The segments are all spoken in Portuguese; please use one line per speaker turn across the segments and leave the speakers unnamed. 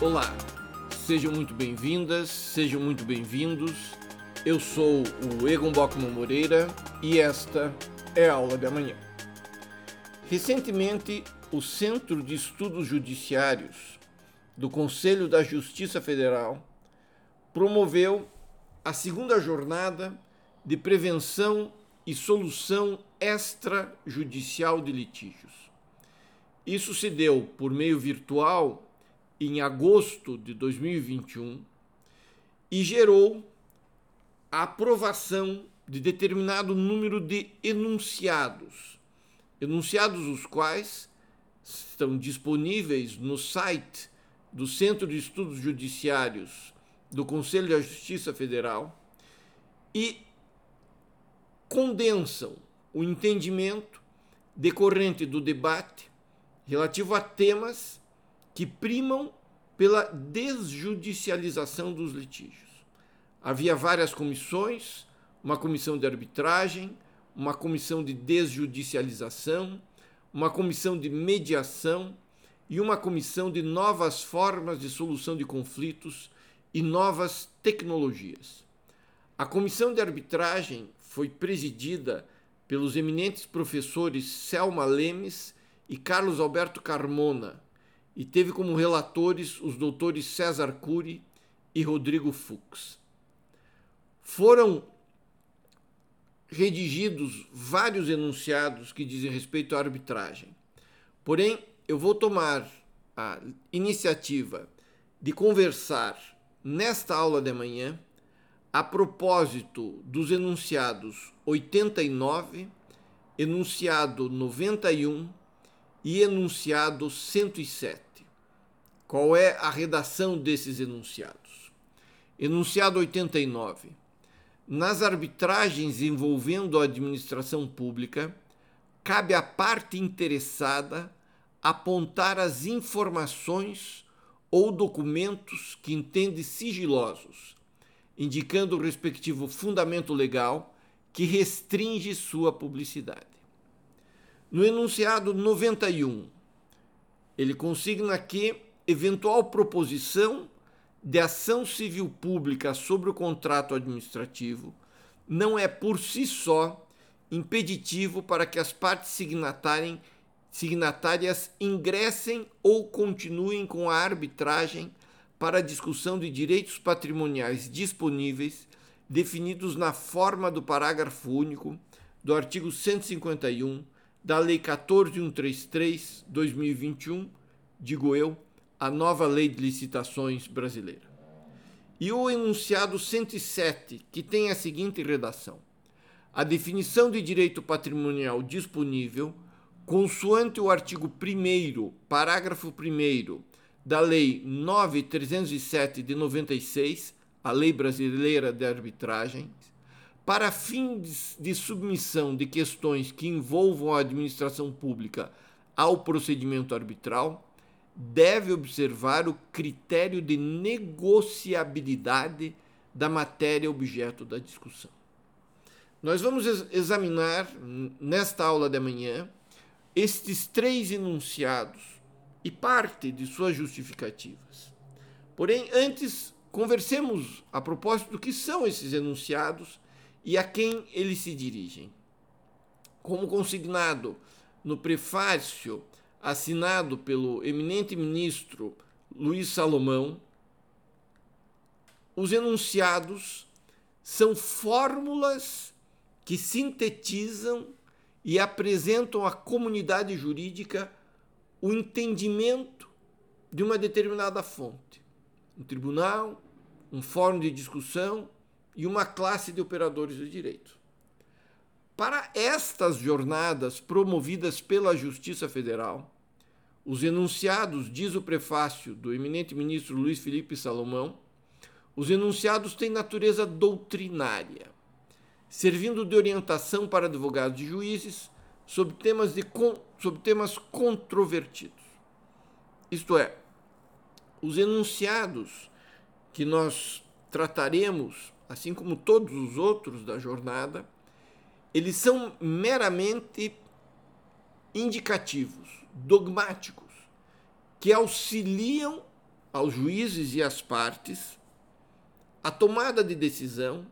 Olá, sejam muito bem-vindas, sejam muito bem-vindos. Eu sou o Egon Bockman Moreira e esta é a aula de amanhã. Recentemente, o Centro de Estudos Judiciários do Conselho da Justiça Federal promoveu a segunda jornada de prevenção e solução extrajudicial de litígios. Isso se deu por meio virtual em agosto de 2021 e gerou a aprovação de determinado número de enunciados, enunciados os quais estão disponíveis no site do Centro de Estudos Judiciários do Conselho da Justiça Federal e condensam o entendimento decorrente do debate relativo a temas que primam pela desjudicialização dos litígios. Havia várias comissões, uma comissão de arbitragem, uma comissão de desjudicialização, uma comissão de mediação e uma comissão de novas formas de solução de conflitos e novas tecnologias. A comissão de arbitragem foi presidida pelos eminentes professores Selma Lemes e Carlos Alberto Carmona e teve como relatores os doutores César Cury e Rodrigo Fux. Foram redigidos vários enunciados que dizem respeito à arbitragem. Porém, eu vou tomar a iniciativa de conversar nesta aula de manhã a propósito dos enunciados 89, enunciado 91 e enunciado 107. Qual é a redação desses enunciados? Enunciado 89. Nas arbitragens envolvendo a administração pública, cabe à parte interessada apontar as informações ou documentos que entende sigilosos, indicando o respectivo fundamento legal que restringe sua publicidade. No enunciado 91, ele consigna que eventual proposição de ação civil pública sobre o contrato administrativo não é por si só impeditivo para que as partes signatárias ingressem ou continuem com a arbitragem para a discussão de direitos patrimoniais disponíveis definidos na forma do parágrafo único do artigo 151 da Lei 14133/2021, digo eu, a nova lei de licitações brasileira. E o enunciado 107, que tem a seguinte redação: a definição de direito patrimonial disponível, consoante o artigo 1, parágrafo 1 da Lei 9307 de 96, a Lei Brasileira de Arbitragem, para fins de submissão de questões que envolvam a administração pública ao procedimento arbitral, deve observar o critério de negociabilidade da matéria objeto da discussão. Nós vamos examinar nesta aula de amanhã estes três enunciados e parte de suas justificativas. Porém, antes, conversemos a propósito do que são esses enunciados e a quem eles se dirigem. Como consignado no prefácio assinado pelo eminente ministro Luiz Salomão, os enunciados são fórmulas que sintetizam e apresentam à comunidade jurídica o entendimento de uma determinada fonte. Um tribunal, um fórum de discussão e uma classe de operadores de direito. Para estas jornadas promovidas pela Justiça Federal, os enunciados, diz o prefácio do eminente ministro Luiz Felipe Salomão, os enunciados têm natureza doutrinária, servindo de orientação para advogados e juízes sobre temas, de, sobre temas controvertidos. Isto é, os enunciados que nós trataremos, assim como todos os outros da jornada, eles são meramente indicativos, dogmáticos, que auxiliam aos juízes e às partes a tomada de decisão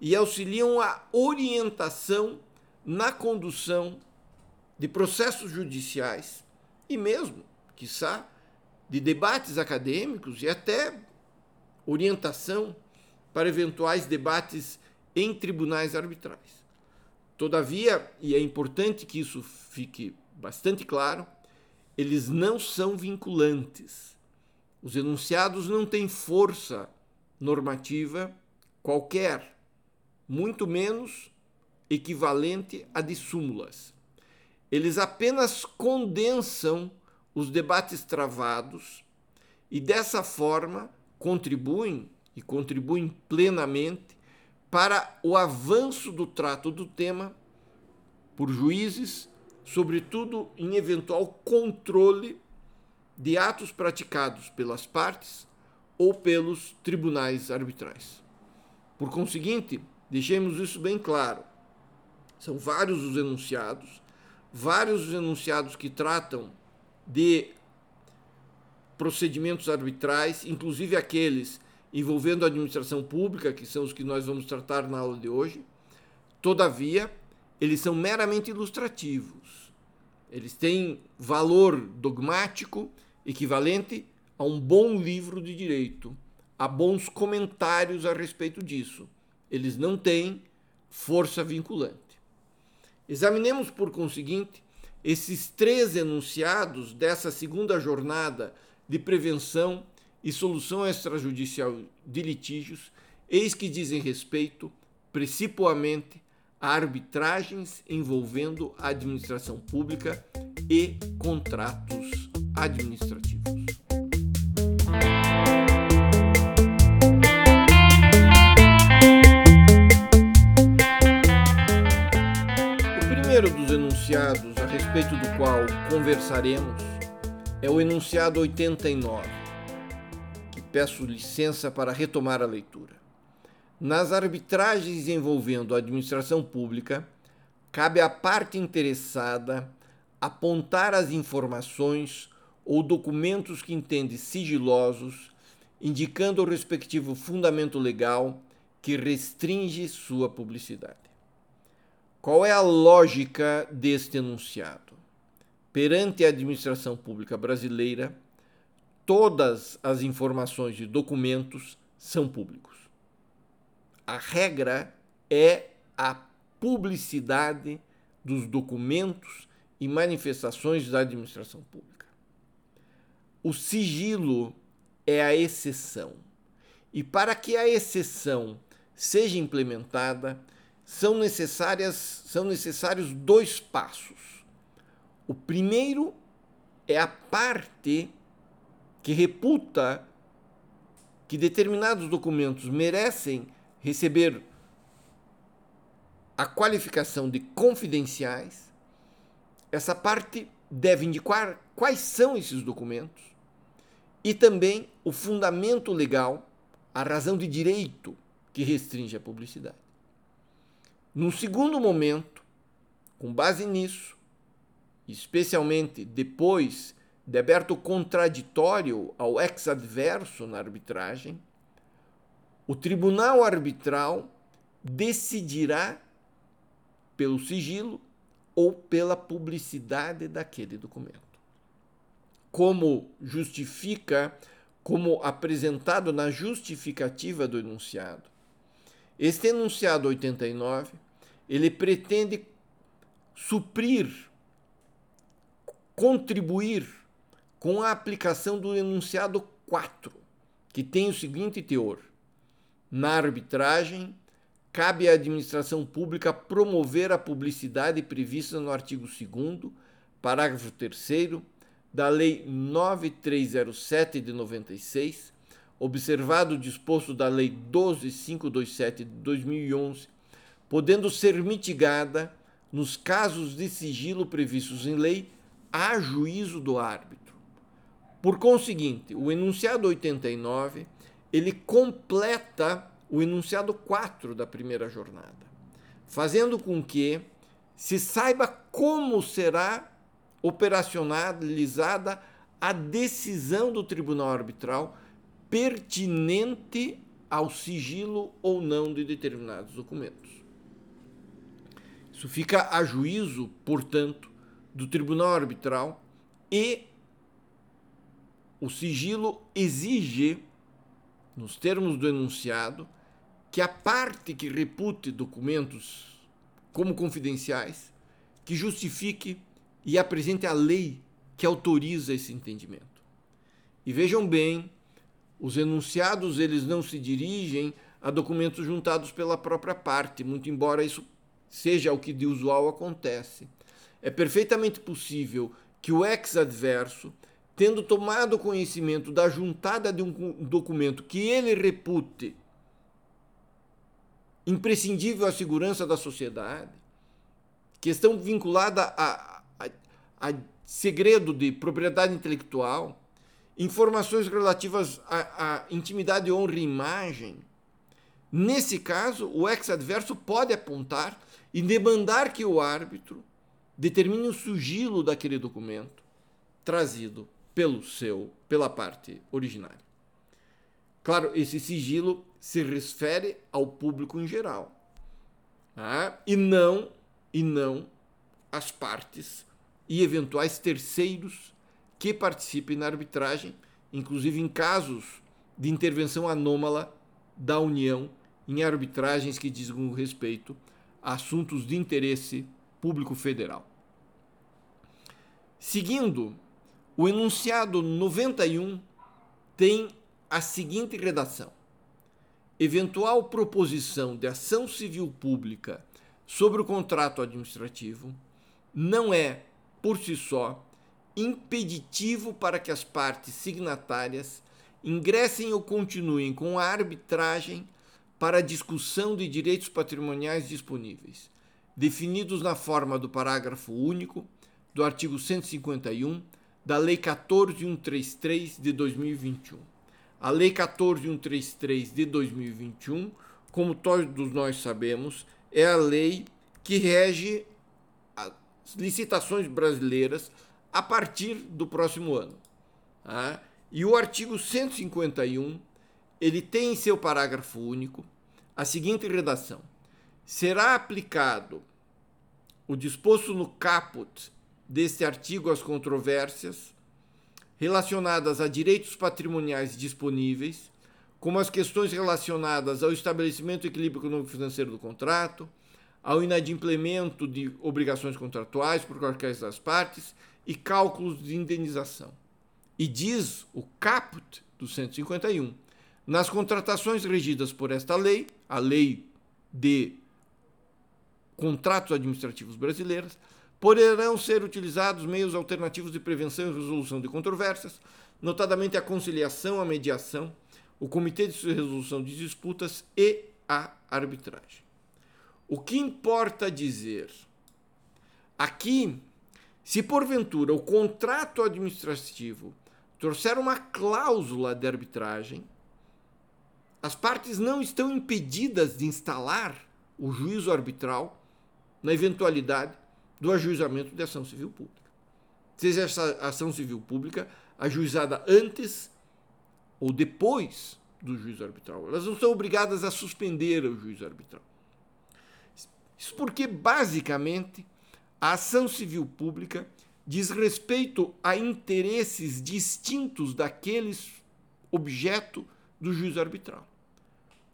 e auxiliam a orientação na condução de processos judiciais e mesmo, quiçá, de debates acadêmicos e até orientação para eventuais debates em tribunais arbitrais. Todavia, e é importante que isso fique bastante claro, eles não são vinculantes. Os enunciados não têm força normativa qualquer, muito menos equivalente a de súmulas. Eles apenas condensam os debates travados e dessa forma contribuem e contribuem plenamente para o avanço do trato do tema por juízes, sobretudo em eventual controle de atos praticados pelas partes ou pelos tribunais arbitrais. Por conseguinte, deixemos isso bem claro. São vários os enunciados, vários os enunciados que tratam de procedimentos arbitrais, inclusive aqueles envolvendo a administração pública, que são os que nós vamos tratar na aula de hoje. Todavia, eles são meramente ilustrativos. Eles têm valor dogmático equivalente a um bom livro de direito, a bons comentários a respeito disso. Eles não têm força vinculante. Examinemos, por conseguinte, esses três enunciados dessa segunda jornada de prevenção e solução extrajudicial de litígios, eis que dizem respeito, principalmente, a arbitragens envolvendo a administração pública e contratos administrativos. O primeiro dos enunciados a respeito do qual conversaremos é o enunciado 89, que peço licença para retomar a leitura. Nas arbitragens envolvendo a administração pública, cabe à parte interessada apontar as informações ou documentos que entende sigilosos, indicando o respectivo fundamento legal que restringe sua publicidade. Qual é a lógica deste enunciado? Perante a administração pública brasileira, todas as informações e documentos são públicos. A regra é a publicidade dos documentos e manifestações da administração pública. O sigilo é a exceção. E para que a exceção seja implementada, são necessárias são necessários dois passos. O primeiro é a parte que reputa que determinados documentos merecem receber a qualificação de confidenciais. Essa parte deve indicar quais são esses documentos e também o fundamento legal, a razão de direito que restringe a publicidade. Num segundo momento, com base nisso, especialmente depois de aberto contraditório ao ex-adverso na arbitragem, o tribunal arbitral decidirá pelo sigilo ou pela publicidade daquele documento. Como justifica, como apresentado na justificativa do enunciado. Este enunciado 89 ele pretende suprir, contribuir com a aplicação do enunciado 4, que tem o seguinte teor: na arbitragem, cabe à administração pública promover a publicidade prevista no artigo 2, parágrafo 3 da Lei 9307 de 96, observado o disposto da Lei 12527 de 2011 podendo ser mitigada nos casos de sigilo previstos em lei a juízo do árbitro. Por conseguinte, o enunciado 89, ele completa o enunciado 4 da primeira jornada, fazendo com que se saiba como será operacionalizada a decisão do tribunal arbitral pertinente ao sigilo ou não de determinados documentos. Isso fica a juízo, portanto, do tribunal arbitral e o sigilo exige, nos termos do enunciado, que a parte que repute documentos como confidenciais, que justifique e apresente a lei que autoriza esse entendimento. E vejam bem, os enunciados eles não se dirigem a documentos juntados pela própria parte, muito embora isso seja o que de usual acontece. É perfeitamente possível que o ex-adverso, tendo tomado conhecimento da juntada de um documento que ele repute imprescindível à segurança da sociedade, questão vinculada a, a, a segredo de propriedade intelectual, informações relativas à, à intimidade, honra e imagem. Nesse caso, o ex-adverso pode apontar e demandar que o árbitro determine o sigilo daquele documento trazido pelo seu, pela parte originária. Claro, esse sigilo se refere ao público em geral, tá? e não e não às partes e eventuais terceiros que participem na arbitragem, inclusive em casos de intervenção anômala da União em arbitragens que dizem respeito a assuntos de interesse público federal. Seguindo, o enunciado 91 tem a seguinte redação: eventual proposição de ação civil pública sobre o contrato administrativo não é, por si só, impeditivo para que as partes signatárias ingressem ou continuem com a arbitragem para a discussão de direitos patrimoniais disponíveis, definidos na forma do parágrafo único do artigo 151 da Lei 14133 de 2021. A Lei 14133 de 2021, como todos nós sabemos, é a lei que rege as licitações brasileiras a partir do próximo ano. Tá? E o artigo 151 ele tem em seu parágrafo único a seguinte redação: será aplicado o disposto no caput deste artigo às controvérsias relacionadas a direitos patrimoniais disponíveis, como as questões relacionadas ao estabelecimento do equilíbrio econômico-financeiro do contrato, ao inadimplemento de obrigações contratuais por qualquer das partes e cálculos de indenização. E diz o caput do 151, nas contratações regidas por esta lei, a lei de contratos administrativos brasileiros, poderão ser utilizados meios alternativos de prevenção e resolução de controvérsias, notadamente a conciliação, a mediação, o comitê de resolução de disputas e a arbitragem. O que importa dizer aqui se porventura o contrato administrativo trouxer uma cláusula de arbitragem, as partes não estão impedidas de instalar o juízo arbitral na eventualidade do ajuizamento de ação civil pública. Seja essa ação civil pública ajuizada antes ou depois do juízo arbitral. Elas não são obrigadas a suspender o juízo arbitral. Isso porque, basicamente, a ação civil pública diz respeito a interesses distintos daqueles objeto do juízo arbitral.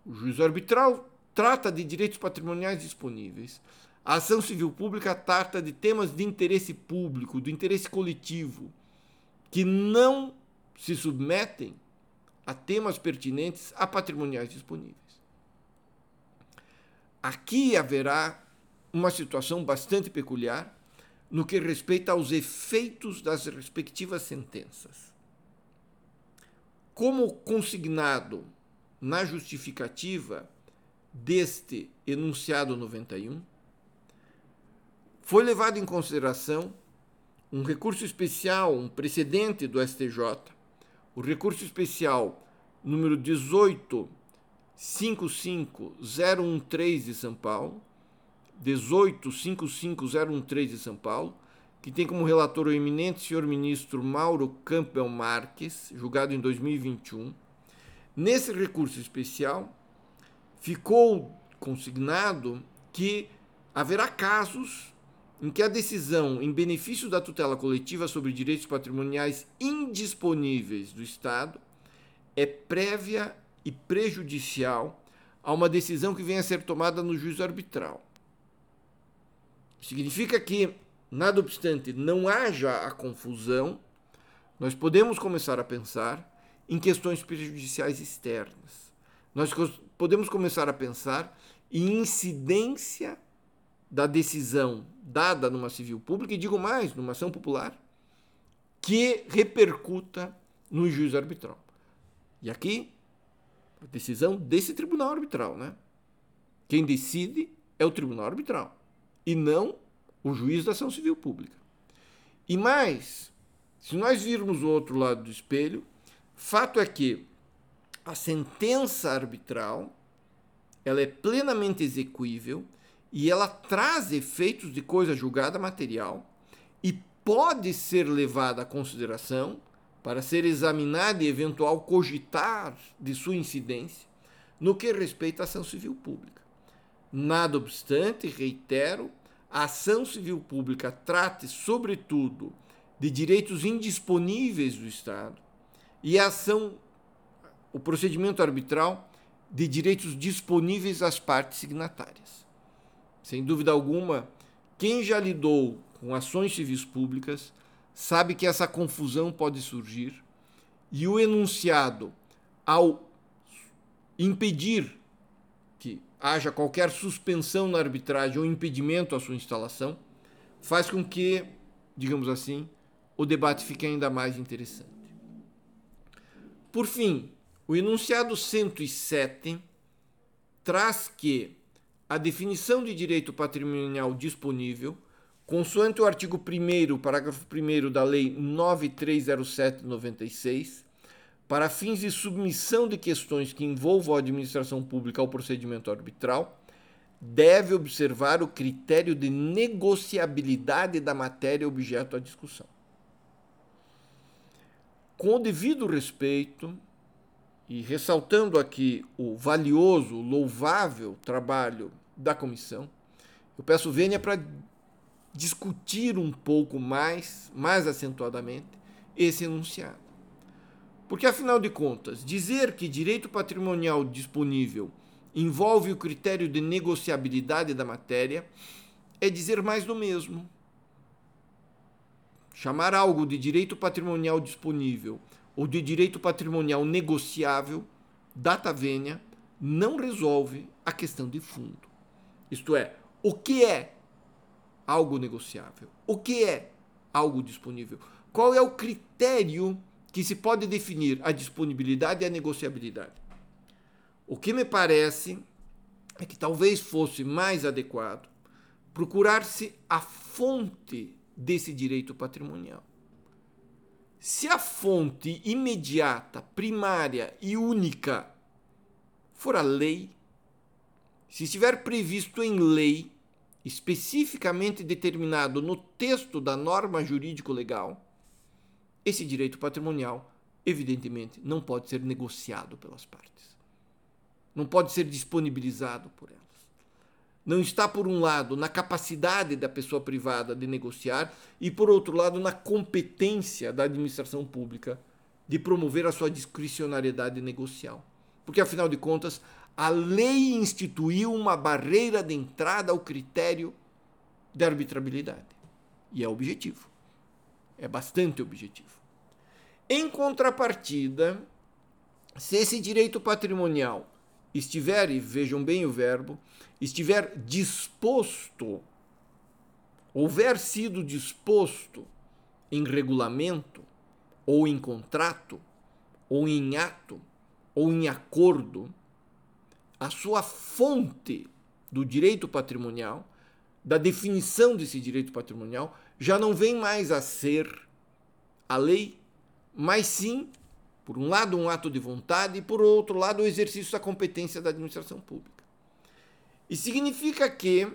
O juízo arbitral trata de direitos patrimoniais disponíveis. A ação civil pública trata de temas de interesse público, do interesse coletivo, que não se submetem a temas pertinentes a patrimoniais disponíveis. Aqui haverá uma situação bastante peculiar no que respeita aos efeitos das respectivas sentenças. Como consignado na justificativa deste enunciado 91, foi levado em consideração um recurso especial, um precedente do STJ, o recurso especial número 1855013 de São Paulo, 1855013 de São Paulo, que tem como relator o eminente senhor ministro Mauro Campbell Marques, julgado em 2021. Nesse recurso especial, ficou consignado que haverá casos em que a decisão em benefício da tutela coletiva sobre direitos patrimoniais indisponíveis do Estado é prévia e prejudicial a uma decisão que venha a ser tomada no juízo arbitral. Significa que, nada obstante não haja a confusão, nós podemos começar a pensar em questões prejudiciais externas. Nós podemos começar a pensar em incidência da decisão dada numa civil pública, e digo mais, numa ação popular, que repercuta no juízo arbitral. E aqui, a decisão desse tribunal arbitral, né? Quem decide é o tribunal arbitral e não o juiz da ação civil pública. E mais, se nós virmos o outro lado do espelho, fato é que a sentença arbitral ela é plenamente execuível e ela traz efeitos de coisa julgada material e pode ser levada à consideração para ser examinada e eventual cogitar de sua incidência no que respeita à ação civil pública. Nada obstante, reitero, a ação civil pública trate, sobretudo, de direitos indisponíveis do Estado e a ação, o procedimento arbitral, de direitos disponíveis às partes signatárias. Sem dúvida alguma, quem já lidou com ações civis públicas sabe que essa confusão pode surgir e o enunciado, ao impedir que haja qualquer suspensão na arbitragem ou impedimento à sua instalação, faz com que, digamos assim, o debate fique ainda mais interessante. Por fim, o enunciado 107 traz que a definição de direito patrimonial disponível, consoante o artigo 1, parágrafo 1 da Lei 9307/96, para fins de submissão de questões que envolvam a administração pública ao procedimento arbitral, deve observar o critério de negociabilidade da matéria objeto à discussão. Com o devido respeito, e ressaltando aqui o valioso, louvável trabalho da comissão, eu peço venha para discutir um pouco mais, mais acentuadamente, esse enunciado. Porque, afinal de contas, dizer que direito patrimonial disponível envolve o critério de negociabilidade da matéria é dizer mais do mesmo. Chamar algo de direito patrimonial disponível ou de direito patrimonial negociável, data vênia, não resolve a questão de fundo. Isto é, o que é algo negociável? O que é algo disponível? Qual é o critério que se pode definir a disponibilidade e a negociabilidade? O que me parece é que talvez fosse mais adequado procurar-se a fonte desse direito patrimonial. Se a fonte imediata, primária e única for a lei, se estiver previsto em lei, especificamente determinado no texto da norma jurídico-legal, esse direito patrimonial, evidentemente, não pode ser negociado pelas partes. Não pode ser disponibilizado por elas não está, por um lado, na capacidade da pessoa privada de negociar e, por outro lado, na competência da administração pública de promover a sua discricionariedade negocial. Porque, afinal de contas, a lei instituiu uma barreira de entrada ao critério de arbitrabilidade. E é objetivo. É bastante objetivo. Em contrapartida, se esse direito patrimonial estiver, e vejam bem o verbo, estiver disposto, houver sido disposto em regulamento, ou em contrato, ou em ato, ou em acordo, a sua fonte do direito patrimonial, da definição desse direito patrimonial, já não vem mais a ser a lei, mas sim por um lado, um ato de vontade e, por outro lado, o exercício da competência da administração pública. E significa que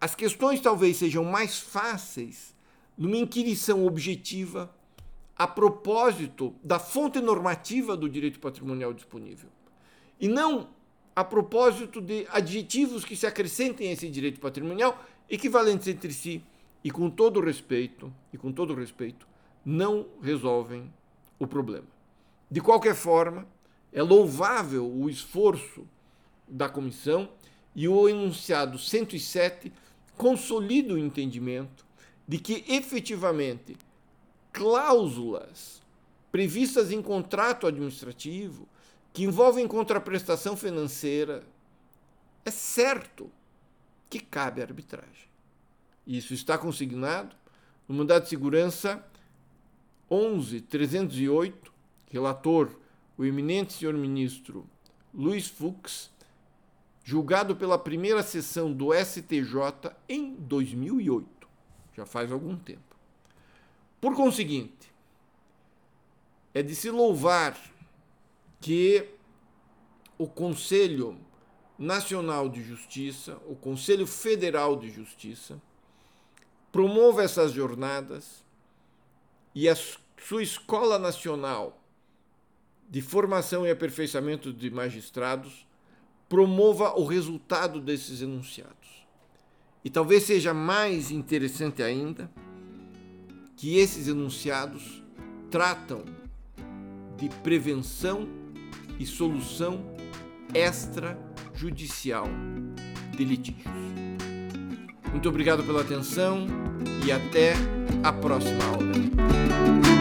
as questões talvez sejam mais fáceis numa inquirição objetiva a propósito da fonte normativa do direito patrimonial disponível. E não a propósito de adjetivos que se acrescentem a esse direito patrimonial, equivalentes entre si, e com todo respeito, e com todo respeito, não resolvem o problema. De qualquer forma, é louvável o esforço da comissão e o enunciado 107 consolida o entendimento de que efetivamente cláusulas previstas em contrato administrativo que envolvem contraprestação financeira, é certo que cabe arbitragem. Isso está consignado no mandado de segurança 11308, relator o eminente senhor ministro Luiz Fux, julgado pela primeira sessão do STJ em 2008, já faz algum tempo. Por conseguinte, é de se louvar que o Conselho Nacional de Justiça, o Conselho Federal de Justiça, promova essas jornadas e a sua Escola Nacional de Formação e Aperfeiçoamento de Magistrados promova o resultado desses enunciados. E talvez seja mais interessante ainda que esses enunciados tratam de prevenção e solução extrajudicial de litígios. Muito obrigado pela atenção e até a próxima aula.